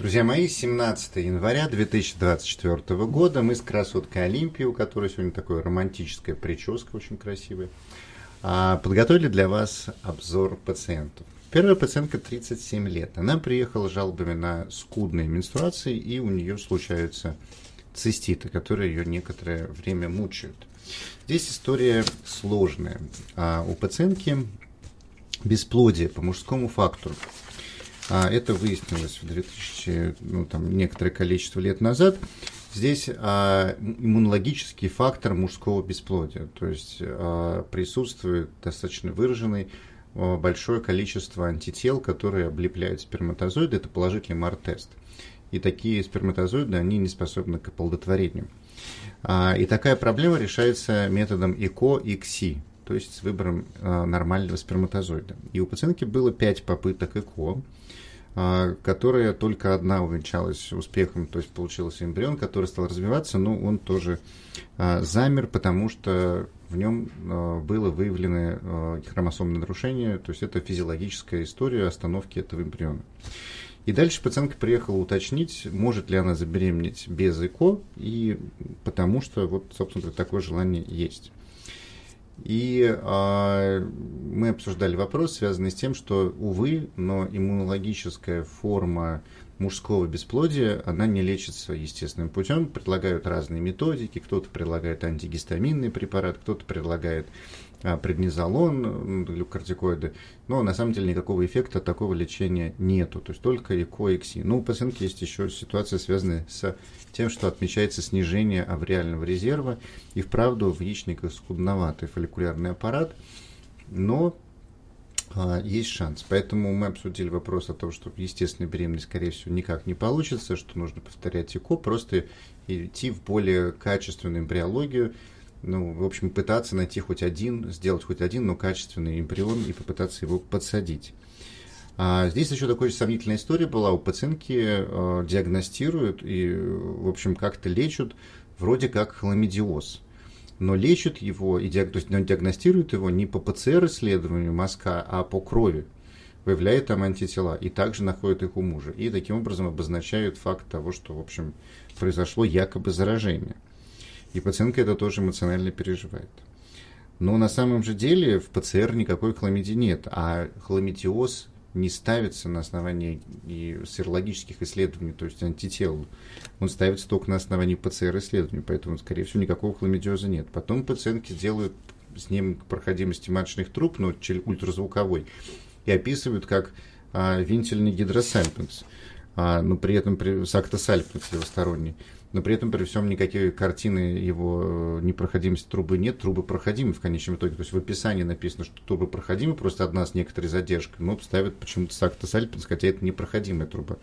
Друзья мои, 17 января 2024 года мы с красоткой Олимпией, у которой сегодня такая романтическая прическа, очень красивая, а, подготовили для вас обзор пациентов. Первая пациентка 37 лет. Она приехала с жалобами на скудные менструации, и у нее случаются циститы, которые ее некоторое время мучают. Здесь история сложная. А у пациентки бесплодие по мужскому фактору. А это выяснилось в 2000, ну, там, некоторое количество лет назад. Здесь а, иммунологический фактор мужского бесплодия, то есть а, присутствует достаточно выраженный а, большое количество антител, которые облепляют сперматозоиды. Это положительный МАР-тест. И такие сперматозоиды, они не способны к оплодотворению. А, и такая проблема решается методом ЭКО и КСИ, то есть с выбором а, нормального сперматозоида. И у пациентки было 5 попыток ЭКО. А, которая только одна увенчалась успехом, то есть получился эмбрион, который стал развиваться, но он тоже а, замер, потому что в нем было выявлено хромосомное нарушение, то есть это физиологическая история остановки этого эмбриона. И дальше пациентка приехала уточнить, может ли она забеременеть без ЭКО, и потому что вот, собственно, такое желание есть. И э, мы обсуждали вопрос, связанный с тем, что, увы, но иммунологическая форма мужского бесплодия, она не лечится естественным путем. Предлагают разные методики, кто-то предлагает антигистаминный препарат, кто-то предлагает а, преднизолон, глюкортикоиды, но на самом деле никакого эффекта от такого лечения нету, то есть только ЭКО и КСИ. Ну, у пациентки есть еще ситуация, связанная с тем, что отмечается снижение авриального резерва, и вправду в яичниках скудноватый фолликулярный аппарат, но есть шанс. Поэтому мы обсудили вопрос о том, что естественная беременность, скорее всего, никак не получится, что нужно повторять ЭКО, просто идти в более качественную эмбриологию, ну, в общем, пытаться найти хоть один, сделать хоть один, но качественный эмбрион и попытаться его подсадить. А здесь еще такая сомнительная история была. У пациентки э, диагностируют и, в общем, как-то лечат вроде как хламидиоз. Но лечат его, и диаг... диагностируют его не по ПЦР-исследованию мозга, а по крови. Выявляют там антитела и также находят их у мужа. И таким образом обозначают факт того, что, в общем, произошло якобы заражение. И пациентка это тоже эмоционально переживает. Но на самом же деле в ПЦР никакой хламидии нет, а хламидиоз не ставится на основании и серологических исследований, то есть антител. Он ставится только на основании ПЦР-исследований, поэтому, скорее всего, никакого хламидиоза нет. Потом пациентки делают снимок проходимости маточных труб, но ну, ультразвуковой, и описывают как а, винтельный гидросальпинс, а, но при этом при, сактосальпинс левосторонний но при этом при всем никакие картины его э, непроходимости трубы нет, трубы проходимы в конечном итоге. То есть в описании написано, что трубы проходимы, просто одна с некоторой задержкой, но ставят почему-то Сактос Альпинс, хотя это непроходимая труба.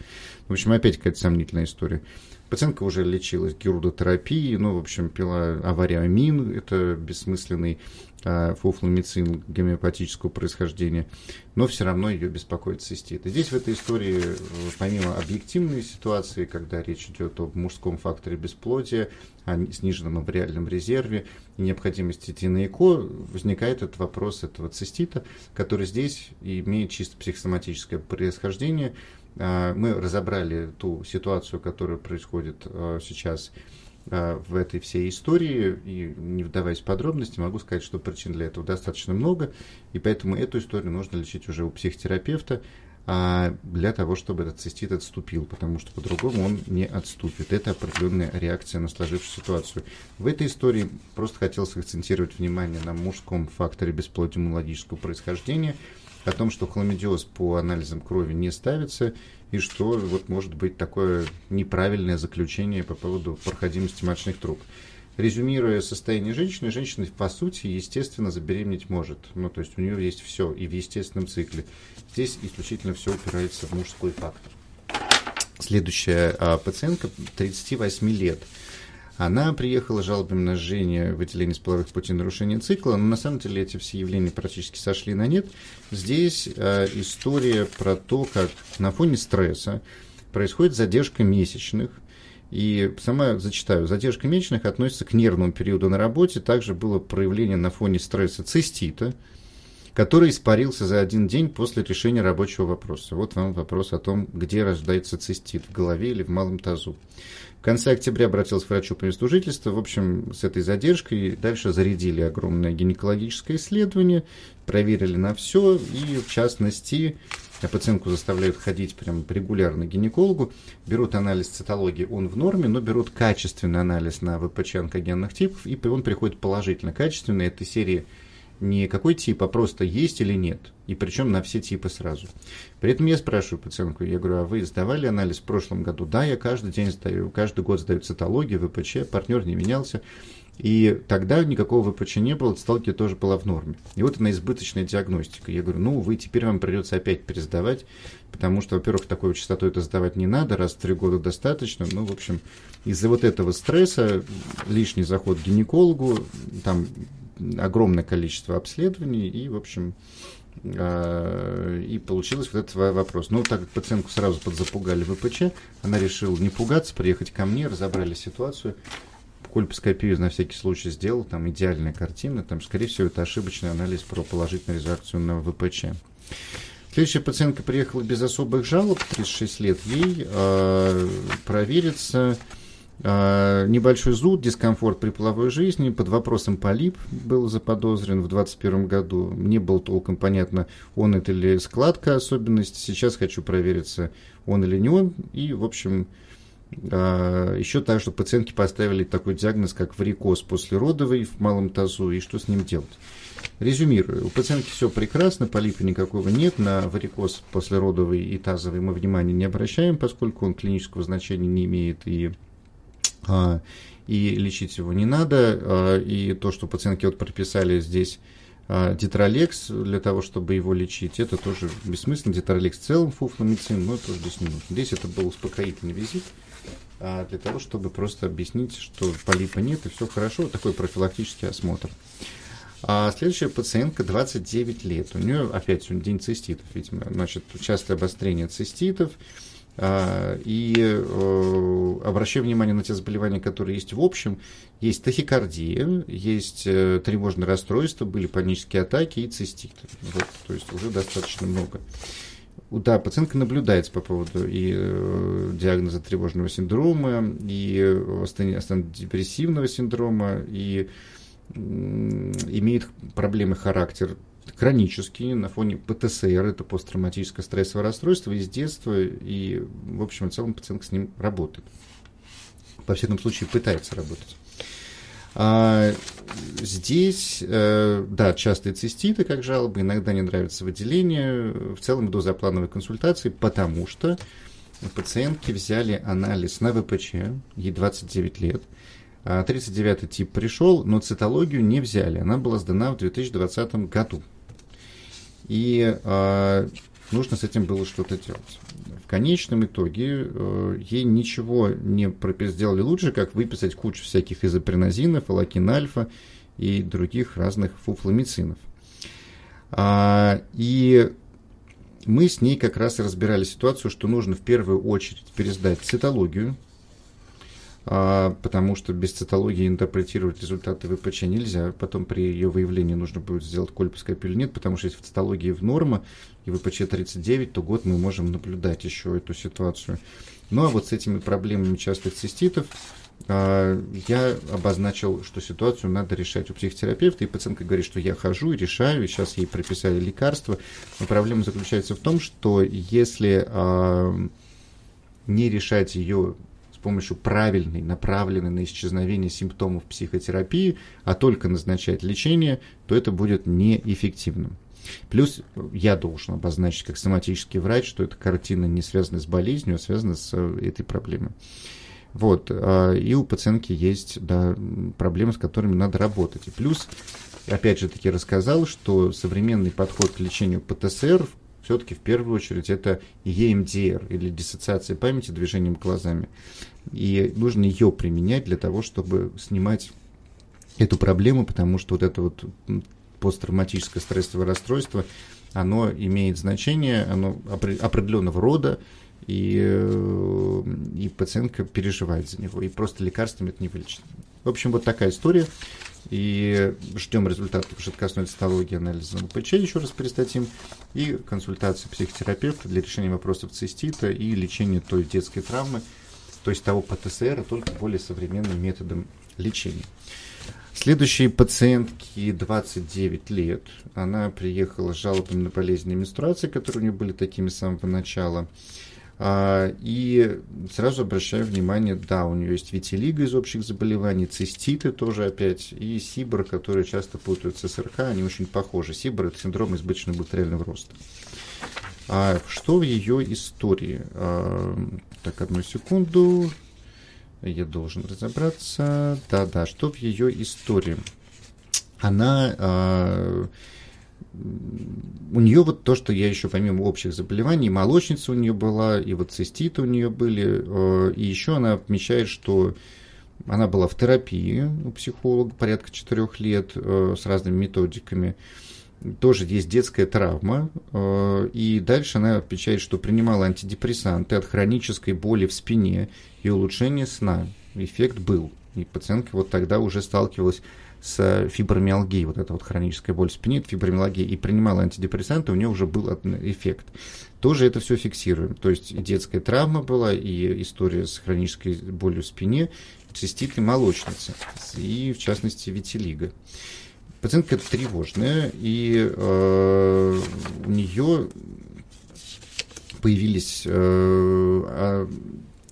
В общем, опять какая-то сомнительная история. Пациентка уже лечилась гирудотерапией, ну, в общем, пила авариамин, это бессмысленный а, фуфломицин гомеопатического происхождения, но все равно ее беспокоит цистит. И здесь в этой истории, э, помимо объективной ситуации, когда речь идет о мужском факторе бесплодия, о сниженном авриальном резерве и необходимости идти на ЭКО, возникает этот вопрос этого цистита, который здесь имеет чисто психосоматическое происхождение, мы разобрали ту ситуацию, которая происходит а, сейчас а, в этой всей истории, и не вдаваясь в подробности, могу сказать, что причин для этого достаточно много, и поэтому эту историю нужно лечить уже у психотерапевта, для того, чтобы этот цистит отступил, потому что по-другому он не отступит. Это определенная реакция на сложившуюся ситуацию. В этой истории просто хотелось акцентировать внимание на мужском факторе бесплодия иммунологического происхождения – о том, что хламидиоз по анализам крови не ставится, и что вот может быть такое неправильное заключение по поводу проходимости маточных труб. Резюмируя состояние женщины, женщина по сути естественно забеременеть может. Ну, то есть у нее есть все и в естественном цикле. Здесь исключительно все упирается в мужской фактор. Следующая а, пациентка 38 лет. Она приехала жалобами на жжение, выделение с половых путей нарушения цикла, но на самом деле эти все явления практически сошли на нет. Здесь э, история про то, как на фоне стресса происходит задержка месячных, и сама зачитаю, задержка месячных относится к нервному периоду на работе. Также было проявление на фоне стресса цистита, который испарился за один день после решения рабочего вопроса. Вот вам вопрос о том, где рождается цистит, в голове или в малом тазу. В конце октября обратился к врачу по месту жительства. В общем, с этой задержкой дальше зарядили огромное гинекологическое исследование, проверили на все, и в частности пациентку заставляют ходить прям регулярно к гинекологу, берут анализ цитологии, он в норме, но берут качественный анализ на ВПЧ онкогенных типов, и он приходит положительно качественный. Этой серии не какой тип, а просто есть или нет. И причем на все типы сразу. При этом я спрашиваю пациентку, я говорю, а вы сдавали анализ в прошлом году? Да, я каждый день сдаю, каждый год сдаю цитологию, ВПЧ, партнер не менялся. И тогда никакого ВПЧ не было, цитология тоже была в норме. И вот она избыточная диагностика. Я говорю, ну, вы теперь вам придется опять пересдавать, потому что, во-первых, такой частотой это сдавать не надо, раз в три года достаточно. Ну, в общем, из-за вот этого стресса лишний заход к гинекологу, там огромное количество обследований, и, в общем, а, и получилось вот этот вопрос. Ну, так как пациентку сразу подзапугали ВПЧ, она решила не пугаться, приехать ко мне, разобрали ситуацию, кольпоскопию на всякий случай сделал, там идеальная картина, там, скорее всего, это ошибочный анализ про положительную реакцию на ВПЧ. Следующая пациентка приехала без особых жалоб, 36 лет ей, э, провериться небольшой зуд, дискомфорт при половой жизни, под вопросом полип был заподозрен в 2021 году. Не было толком понятно, он это или складка особенность. Сейчас хочу провериться, он или не он. И, в общем, а, еще так, что пациентки поставили такой диагноз, как варикоз послеродовый в малом тазу, и что с ним делать. Резюмирую, у пациентки все прекрасно, полипа никакого нет, на варикоз послеродовый и тазовый мы внимания не обращаем, поскольку он клинического значения не имеет и а, и лечить его не надо. А, и то, что пациентки вот прописали здесь детролекс для того, чтобы его лечить, это тоже бессмысленно. Детролекс в целом фуфломицин, но тоже здесь не нужно. Здесь это был успокоительный визит для того, чтобы просто объяснить, что полипа нет и все хорошо. Такой профилактический осмотр. А следующая пациентка 29 лет. У нее опять день циститов, видимо. Значит, частое обострение циститов. А, и э, обращаю внимание на те заболевания, которые есть в общем. Есть тахикардия, есть э, тревожное расстройство, были панические атаки и цистит. Вот, то есть уже достаточно много. Да, пациентка наблюдается по поводу и э, диагноза тревожного синдрома, и депрессивного синдрома, и имеет проблемы характер хронические на фоне ПТСР, это посттравматическое стрессовое расстройство из детства, и, в общем, в целом пациент с ним работает. Во всяком случае, пытается работать. А, здесь, э, да, частые циститы, как жалобы, иногда не нравится выделение, в целом до заплановой консультации, потому что пациентки взяли анализ на ВПЧ, ей 29 лет, 39 а тип пришел, но цитологию не взяли, она была сдана в 2020 году и э, нужно с этим было что-то делать. В конечном итоге э, ей ничего не сделали лучше, как выписать кучу всяких изопринозинов, алакин-альфа и других разных фуфломицинов. А, и мы с ней как раз разбирали ситуацию, что нужно в первую очередь пересдать цитологию, потому что без цитологии интерпретировать результаты ВПЧ нельзя. Потом при ее выявлении нужно будет сделать кольпоскопию или нет, потому что если в цитологии в норма и ВПЧ 39, то год мы можем наблюдать еще эту ситуацию. Ну а вот с этими проблемами частых циститов а, я обозначил, что ситуацию надо решать у психотерапевта, и пациентка говорит, что я хожу и решаю, и сейчас ей прописали лекарства. Но проблема заключается в том, что если а, не решать ее с помощью правильной, направленной на исчезновение симптомов психотерапии, а только назначать лечение, то это будет неэффективным. Плюс я должен обозначить как соматический врач, что эта картина не связана с болезнью, а связана с э, этой проблемой. Вот. А, и у пациентки есть да, проблемы, с которыми надо работать. И плюс, опять же таки, рассказал, что современный подход к лечению ПТСР все-таки в первую очередь это EMDR или диссоциация памяти движением глазами. И нужно ее применять для того, чтобы снимать эту проблему, потому что вот это вот посттравматическое стрессовое расстройство, оно имеет значение, оно определенного рода, и, э, и пациентка переживает за него, и просто лекарствами это не вылечит. В общем, вот такая история. И ждем результатов жидкостной цитологии, анализа ПЧ, еще раз перестатим, и консультации психотерапевта для решения вопросов цистита и лечения той детской травмы, то есть того ПТСР, только более современным методом лечения. Следующей пациентке 29 лет. Она приехала с жалобами на болезненные менструации, которые у нее были такими с самого начала. А, и сразу обращаю внимание, да, у нее есть витилиго из общих заболеваний, циститы тоже опять, и сибр, которые часто путают с СРК, они очень похожи. Сибр – это синдром избыточного бактериального роста. А что в ее истории? А, так, одну секунду. Я должен разобраться. Да-да, что в ее истории? Она а, у нее вот то, что я еще помимо общих заболеваний, молочница у нее была, и вот циститы у нее были, э, и еще она отмечает, что она была в терапии у психолога порядка четырех лет э, с разными методиками. Тоже есть детская травма. Э, и дальше она отмечает, что принимала антидепрессанты от хронической боли в спине и улучшения сна. Эффект был. И пациентка вот тогда уже сталкивалась с фибромиалгией, вот эта вот хроническая боль в спине, фибромиалгия, и принимала антидепрессанты, у нее уже был эффект. Тоже это все фиксируем. То есть и детская травма была, и история с хронической болью в спине, цистит и молочница, и в частности витилиго. Пациентка тревожная, и э, у нее появились э, а,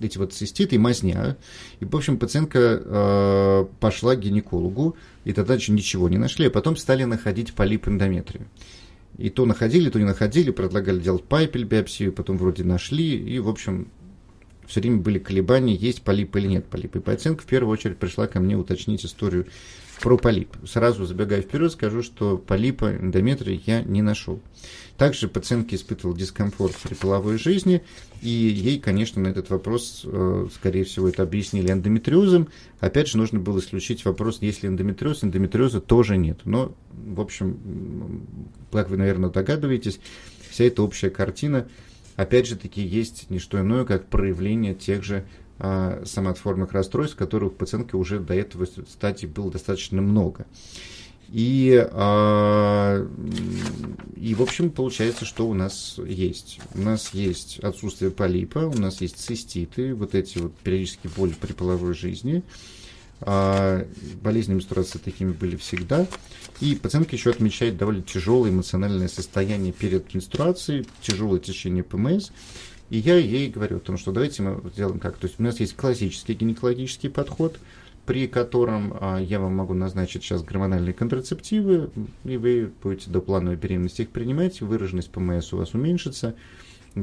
эти вот циститы и мазня. И, в общем, пациентка э, пошла к гинекологу, и тогда ничего не нашли, а потом стали находить полип эндометрию. И то находили, то не находили, предлагали делать пайпель биопсию, потом вроде нашли, и, в общем, все время были колебания, есть полип или нет полипа. И пациентка в первую очередь пришла ко мне уточнить историю про полип. Сразу забегая вперед, скажу, что полипа эндометрия я не нашел. Также пациентка испытывала дискомфорт при половой жизни, и ей, конечно, на этот вопрос, э, скорее всего, это объяснили эндометриозом. Опять же, нужно было исключить вопрос, есть ли эндометриоз. Эндометриоза тоже нет. Но, в общем, как вы, наверное, догадываетесь, вся эта общая картина, опять же таки, есть не что иное, как проявление тех же а, самоотформных расстройств, которых у пациентки уже до этого стадии было достаточно много. И, а, и, в общем, получается, что у нас есть. У нас есть отсутствие полипа, у нас есть циститы, вот эти вот периодические боли при половой жизни. А, болезни менструации такими были всегда. И пациентка еще отмечает довольно тяжелое эмоциональное состояние перед менструацией, тяжелое течение ПМС. И я ей говорю о том, что давайте мы сделаем как. То есть у нас есть классический гинекологический подход – при котором а, я вам могу назначить сейчас гормональные контрацептивы, и вы будете до плановой беременности их принимать, выраженность ПМС у вас уменьшится,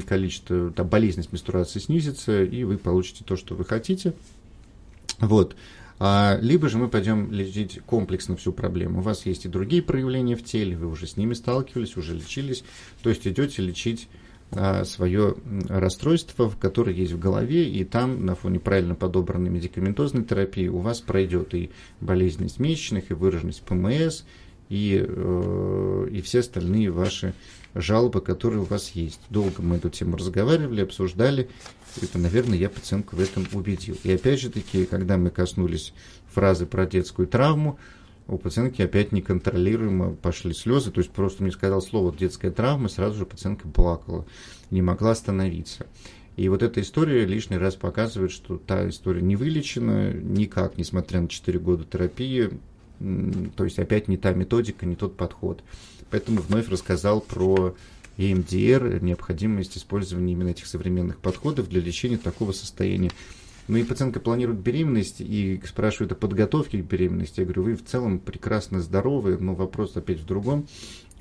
количество, там, болезненность менструации снизится, и вы получите то, что вы хотите. Вот. А, либо же мы пойдем лечить комплексно всю проблему. У вас есть и другие проявления в теле, вы уже с ними сталкивались, уже лечились, то есть идете лечить а, свое расстройство, которое есть в голове, и там на фоне правильно подобранной медикаментозной терапии у вас пройдет и болезненность месячных, и выраженность ПМС, и, э, и все остальные ваши жалобы, которые у вас есть. Долго мы эту тему разговаривали, обсуждали, и, наверное, я пациентку в этом убедил. И опять же таки, когда мы коснулись фразы про детскую травму, у пациентки опять неконтролируемо пошли слезы, то есть просто мне сказал слово детская травма, сразу же пациентка плакала, не могла остановиться. И вот эта история лишний раз показывает, что та история не вылечена никак, несмотря на 4 года терапии, то есть опять не та методика, не тот подход. Поэтому вновь рассказал про EMDR, необходимость использования именно этих современных подходов для лечения такого состояния. Ну и пациентка планирует беременность и спрашивает о подготовке к беременности. Я говорю, вы в целом прекрасно здоровы, но вопрос опять в другом,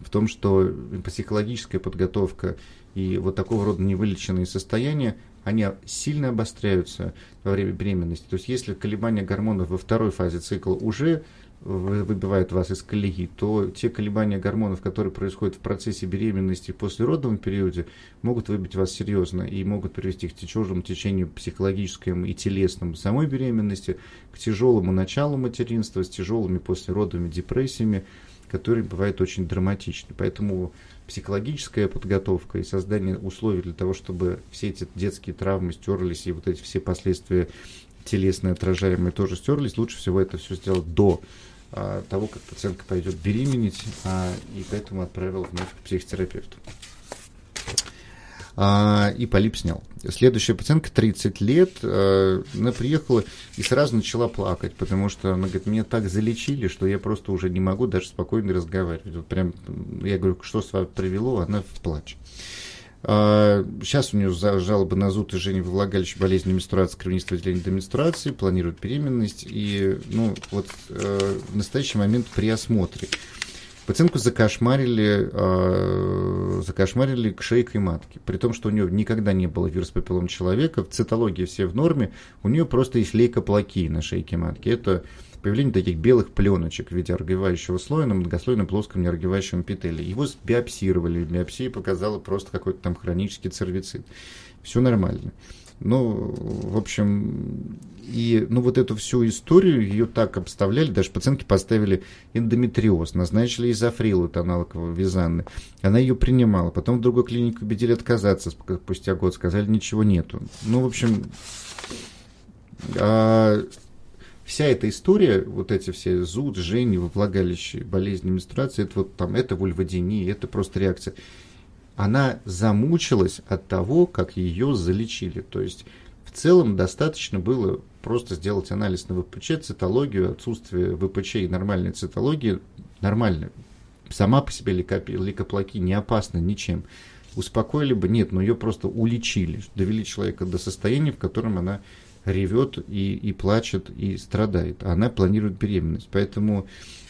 в том, что психологическая подготовка и вот такого рода невылеченные состояния, они сильно обостряются во время беременности. То есть если колебания гормонов во второй фазе цикла уже выбивают вас из колеи, то те колебания гормонов, которые происходят в процессе беременности и после родовом периоде, могут выбить вас серьезно и могут привести к тяжелому течению психологическому и телесному самой беременности, к тяжелому началу материнства, с тяжелыми послеродовыми депрессиями, которые бывают очень драматичны. Поэтому психологическая подготовка и создание условий для того, чтобы все эти детские травмы стерлись и вот эти все последствия телесные отражаемые тоже стерлись, лучше всего это все сделать до того, как пациентка пойдет беременеть, а, и поэтому отправил вновь к психотерапевту. А, и полип снял. Следующая пациентка, 30 лет, а, она приехала и сразу начала плакать, потому что она говорит, меня так залечили, что я просто уже не могу даже спокойно разговаривать. Вот прям, я говорю, что с вами привело, она в плач. Сейчас у нее жалобы на зуд и во влагалище, болезнь менструации, кровянистого отделения до менструации, планирует беременность. И ну, вот э, в настоящий момент при осмотре пациентку закошмарили, э, закошмарили шейкой матки. При том, что у нее никогда не было вирус папиллом человека, в цитологии все в норме, у нее просто есть лейкоплакия на шейке матки. Это появление таких белых пленочек в виде оргивающего слоя на многослойном плоском неоргивающем эпителии. Его биопсировали, биопсия показала просто какой-то там хронический цервицит. Все нормально. Ну, в общем, и ну, вот эту всю историю, ее так обставляли, даже пациентки поставили эндометриоз, назначили изофрил, это аналог Визанны. Она ее принимала, потом в другой клинике убедили отказаться спустя год, сказали, ничего нету. Ну, в общем, а вся эта история, вот эти все зуд, жжение влагалище, болезни менструации, это вот там, это вульводиния, это просто реакция. Она замучилась от того, как ее залечили. То есть в целом достаточно было просто сделать анализ на ВПЧ, цитологию, отсутствие ВПЧ и нормальной цитологии, нормально. Сама по себе лейкоплаки не опасна ничем. Успокоили бы, нет, но ее просто уличили, довели человека до состояния, в котором она ревет и, и плачет и страдает. Она планирует беременность. Поэтому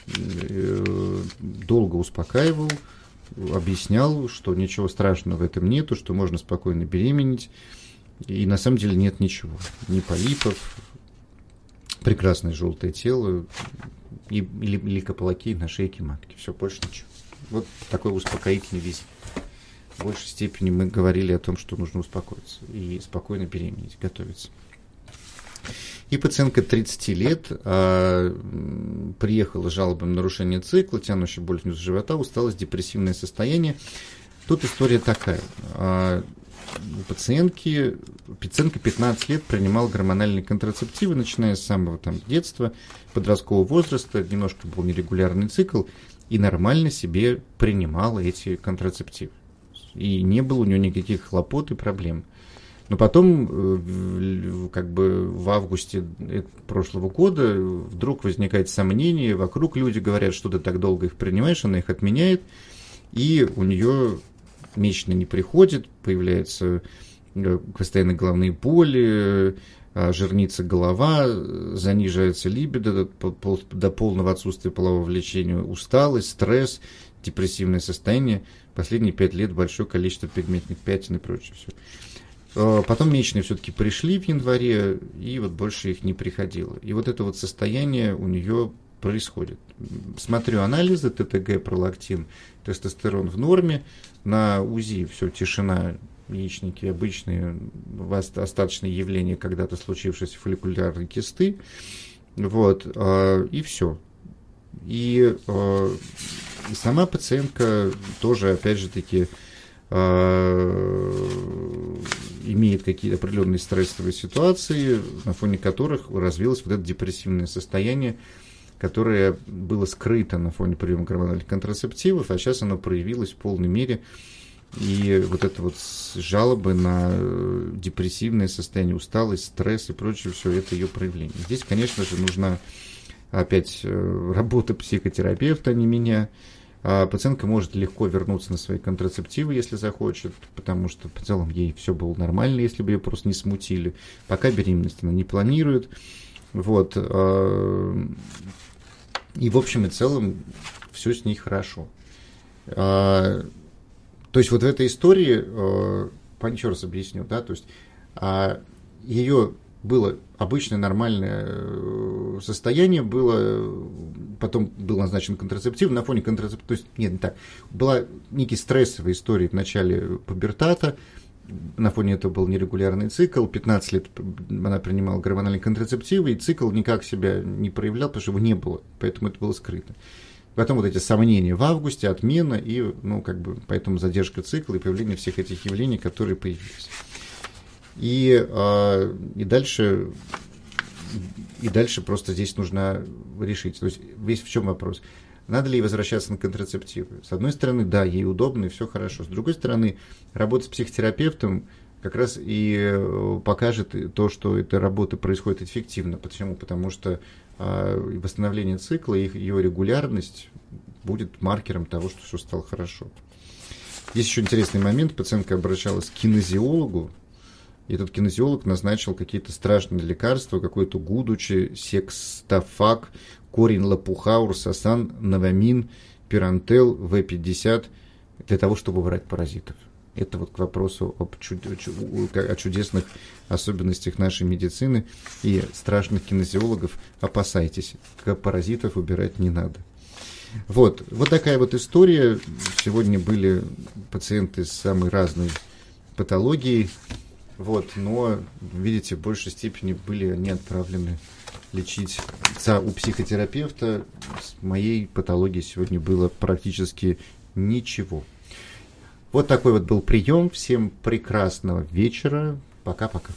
э, долго успокаивал, объяснял, что ничего страшного в этом нету, что можно спокойно беременеть. И на самом деле нет ничего. Ни полипов, прекрасное желтое тело и, или лейкоплакей на шейке матки. Все, больше ничего. Вот такой успокоительный визит. В большей степени мы говорили о том, что нужно успокоиться и спокойно беременеть, готовиться. И пациентка 30 лет а, приехала с жалобами на нарушение цикла, тянущая боль внизу живота, усталость, депрессивное состояние. Тут история такая. А, у пациентки, пациентка 15 лет принимала гормональные контрацептивы, начиная с самого там, детства, подросткового возраста, немножко был нерегулярный цикл, и нормально себе принимала эти контрацептивы. И не было у нее никаких хлопот и проблем. Но потом, э, как бы в августе прошлого года, вдруг возникает сомнение, вокруг люди говорят, что ты так долго их принимаешь, она их отменяет, и у нее месячно не приходит, появляются э, постоянно головные боли, э, жирнится голова, занижается либидо до полного отсутствия полового влечения, усталость, стресс, депрессивное состояние. Последние пять лет большое количество пигментных пятен и прочее все. Э, потом месячные все-таки пришли в январе, и вот больше их не приходило. И вот это вот состояние у нее происходит. Смотрю анализы, ТТГ, пролактин, тестостерон в норме, на УЗИ все, тишина, яичники обычные, остаточные явления когда-то случившиеся фолликулярной кисты, вот, э, и все. Э, и сама пациентка тоже, опять же таки, имеет какие-то определенные стрессовые ситуации, на фоне которых развилось вот это депрессивное состояние, которое было скрыто на фоне приема гормональных контрацептивов, а сейчас оно проявилось в полной мере. И вот это вот жалобы на э, депрессивное состояние, усталость, стресс и прочее, все это ее проявление. Здесь, конечно же, нужна опять э, работа психотерапевта, а не меня, пациентка может легко вернуться на свои контрацептивы, если захочет, потому что в целом ей все было нормально, если бы ее просто не смутили. Пока беременность она не планирует. Вот. А, и в общем и целом все с ней хорошо. А, то есть вот в этой истории, еще раз объясню, да, то есть ее было обычное нормальное э, состояние, было, потом был назначен контрацептив, на фоне контрацептива, то есть, нет, не так, была некий стрессовая история в начале пубертата, на фоне этого был нерегулярный цикл, 15 лет она принимала гормональные контрацептивы, и цикл никак себя не проявлял, потому что его не было, поэтому это было скрыто. Потом вот эти сомнения в августе, отмена, и, ну, как бы, поэтому задержка цикла и появление всех этих явлений, которые появились. И, а, и дальше и дальше просто здесь нужно решить. То есть весь в чем вопрос? Надо ли возвращаться на контрацептивы? С одной стороны, да, ей удобно и все хорошо. С другой стороны, работа с психотерапевтом как раз и э, покажет то, что эта работа происходит эффективно. Почему? Потому что э, восстановление цикла и ее регулярность будет маркером того, что все стало хорошо. Есть еще интересный момент. Пациентка обращалась к кинезиологу, и этот кинезиолог назначил какие-то страшные лекарства, какой-то гудучи, секстафак, корень лопуха, урсасан, новамин, пирантел, В50 для того, чтобы убрать паразитов. Это вот к вопросу об чуд... о чудесных особенностях нашей медицины и страшных кинезиологов. Опасайтесь, паразитов убирать не надо. Вот, вот такая вот история. Сегодня были пациенты с самой разной патологией. Вот, но, видите, в большей степени были они отправлены лечить у психотерапевта. С моей патологией сегодня было практически ничего. Вот такой вот был прием. Всем прекрасного вечера. Пока-пока.